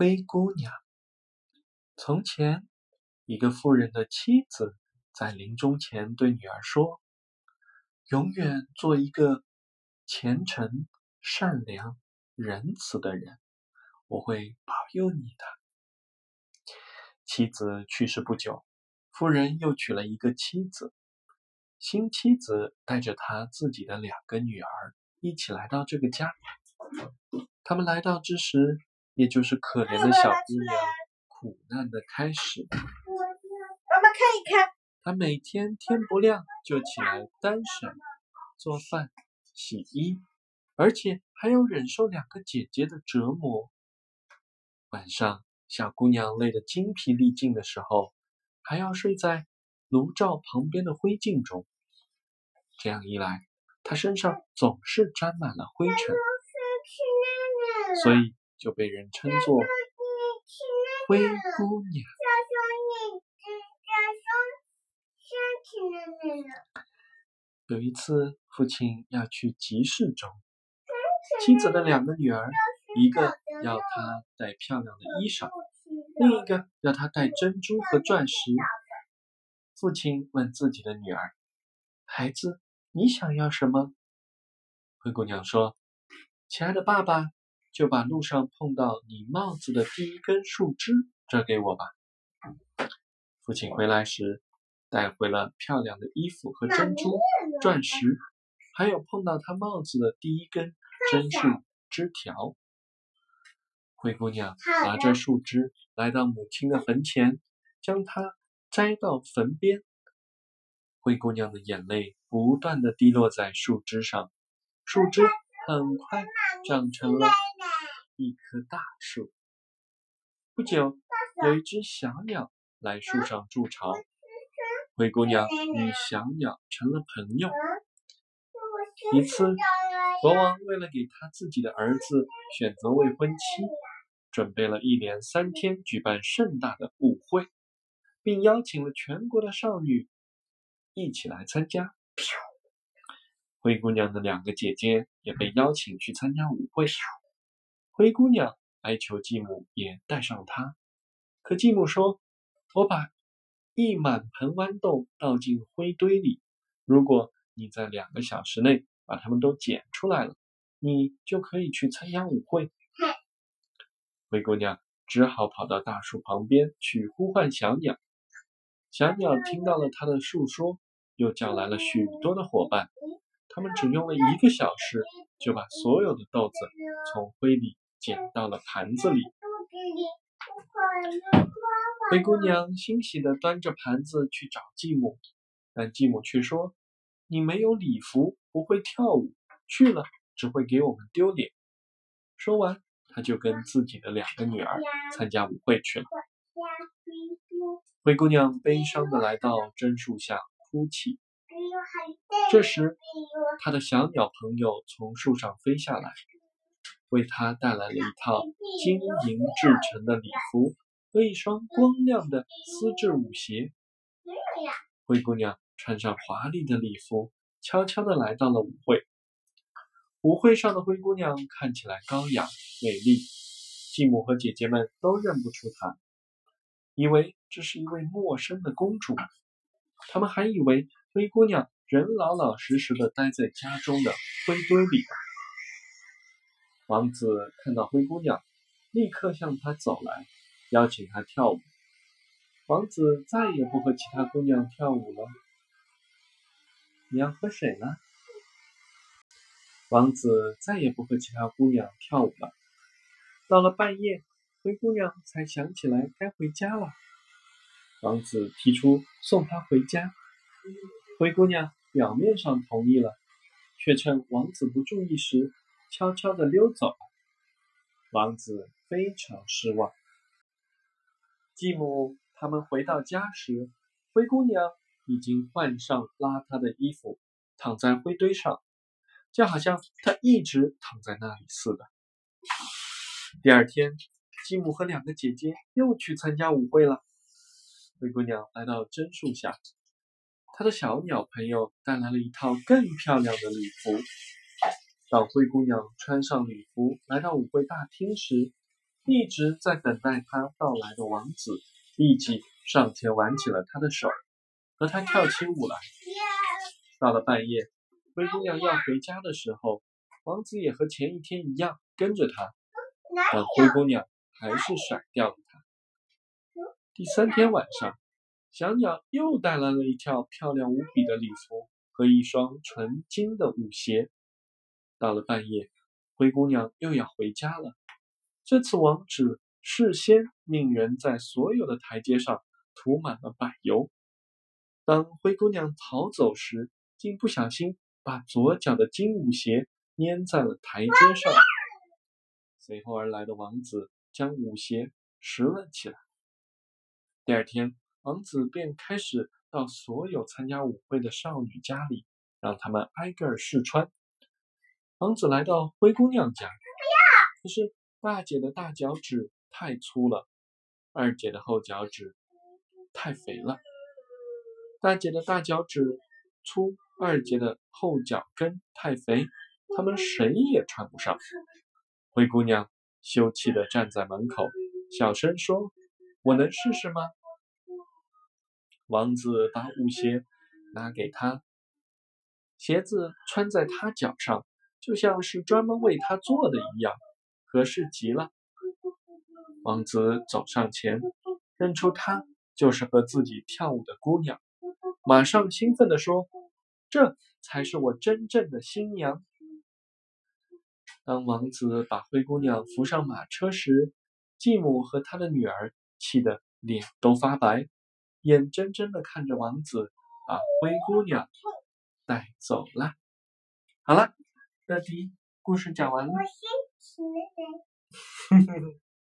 灰姑娘。从前，一个富人的妻子在临终前对女儿说：“永远做一个虔诚、善良、仁慈的人，我会保佑你的。”妻子去世不久，富人又娶了一个妻子。新妻子带着她自己的两个女儿一起来到这个家。他们来到之时，也就是可怜的小姑娘苦难的开始。妈妈看一看，她每天天不亮就起来担水、做饭、洗衣，而且还要忍受两个姐姐的折磨。晚上，小姑娘累得精疲力尽的时候，还要睡在炉灶旁边的灰烬中。这样一来，她身上总是沾满了灰尘。所以就被人称作灰姑娘。有一次，父亲要去集市中，妻子的两个女儿，一个要他带漂亮的衣裳，另一个要他带珍珠和钻石。父亲问自己的女儿：“孩子，你想要什么？”灰姑娘说：“亲爱的爸爸。”就把路上碰到你帽子的第一根树枝折给我吧。父亲回来时带回了漂亮的衣服和珍珠、钻石，还有碰到他帽子的第一根针树枝条。灰姑娘拿着树枝来到母亲的坟前，将它摘到坟边。灰姑娘的眼泪不断的滴落在树枝上，树枝很快长成了。一棵大树。不久，有一只小鸟来树上筑巢。灰姑娘与小鸟成了朋友。一次，国王为了给他自己的儿子选择未婚妻，准备了一连三天举办盛大的舞会，并邀请了全国的少女一起来参加。灰姑娘的两个姐姐也被邀请去参加舞会。灰姑娘哀求继母也带上她，可继母说：“我把一满盆豌豆倒进灰堆里，如果你在两个小时内把它们都捡出来了，你就可以去参加舞会。”灰姑娘只好跑到大树旁边去呼唤小鸟。小鸟听到了她的诉说，又叫来了许多的伙伴，他们只用了一个小时就把所有的豆子从灰里。捡到了盘子里，灰姑娘欣喜地端着盘子去找继母，但继母却说：“你没有礼服，不会跳舞，去了只会给我们丢脸。”说完，她就跟自己的两个女儿参加舞会去了。灰姑娘悲伤地来到榛树下哭泣。这时，她的小鸟朋友从树上飞下来。为她带来了一套金银制成的礼服和一双光亮的丝质舞鞋。灰姑娘穿上华丽的礼服，悄悄地来到了舞会。舞会上的灰姑娘看起来高雅美丽，继母和姐姐们都认不出她，以为这是一位陌生的公主。他们还以为灰姑娘仍老老实实地待在家中的灰堆里。王子看到灰姑娘，立刻向她走来，邀请她跳舞。王子再也不和其他姑娘跳舞了。你要喝水呢？王子再也不和其他姑娘跳舞了。到了半夜，灰姑娘才想起来该回家了。王子提出送她回家，灰姑娘表面上同意了，却趁王子不注意时。悄悄地溜走了，王子非常失望。继母他们回到家时，灰姑娘已经换上邋遢的衣服，躺在灰堆上，就好像她一直躺在那里似的。第二天，继母和两个姐姐又去参加舞会了。灰姑娘来到榛树下，她的小鸟朋友带来了一套更漂亮的礼服。当灰姑娘穿上礼服来到舞会大厅时，一直在等待她到来的王子立即上前挽起了她的手，和她跳起舞来。到了半夜，灰姑娘要回家的时候，王子也和前一天一样跟着她，但灰姑娘还是甩掉了他。第三天晚上，小鸟又带来了一条漂亮无比的礼服和一双纯金的舞鞋。到了半夜，灰姑娘又要回家了。这次王子事先命人在所有的台阶上涂满了柏油。当灰姑娘逃走时，竟不小心把左脚的金舞鞋粘在了台阶上。随后而来的王子将舞鞋拾了起来。第二天，王子便开始到所有参加舞会的少女家里，让他们挨个试穿。王子来到灰姑娘家，可是大姐的大脚趾太粗了，二姐的后脚趾太肥了。大姐的大脚趾粗，二姐的后脚跟太肥，他们谁也穿不上。灰姑娘羞气地站在门口，小声说：“我能试试吗？”王子把舞鞋拿给她，鞋子穿在她脚上，就像是专门为他做的一样，合适极了。王子走上前，认出她就是和自己跳舞的姑娘。马上兴奋地说：“这才是我真正的新娘。”当王子把灰姑娘扶上马车时，继母和他的女儿气得脸都发白，眼睁睁地看着王子把灰姑娘带走了。好了，乐迪，故事讲完了。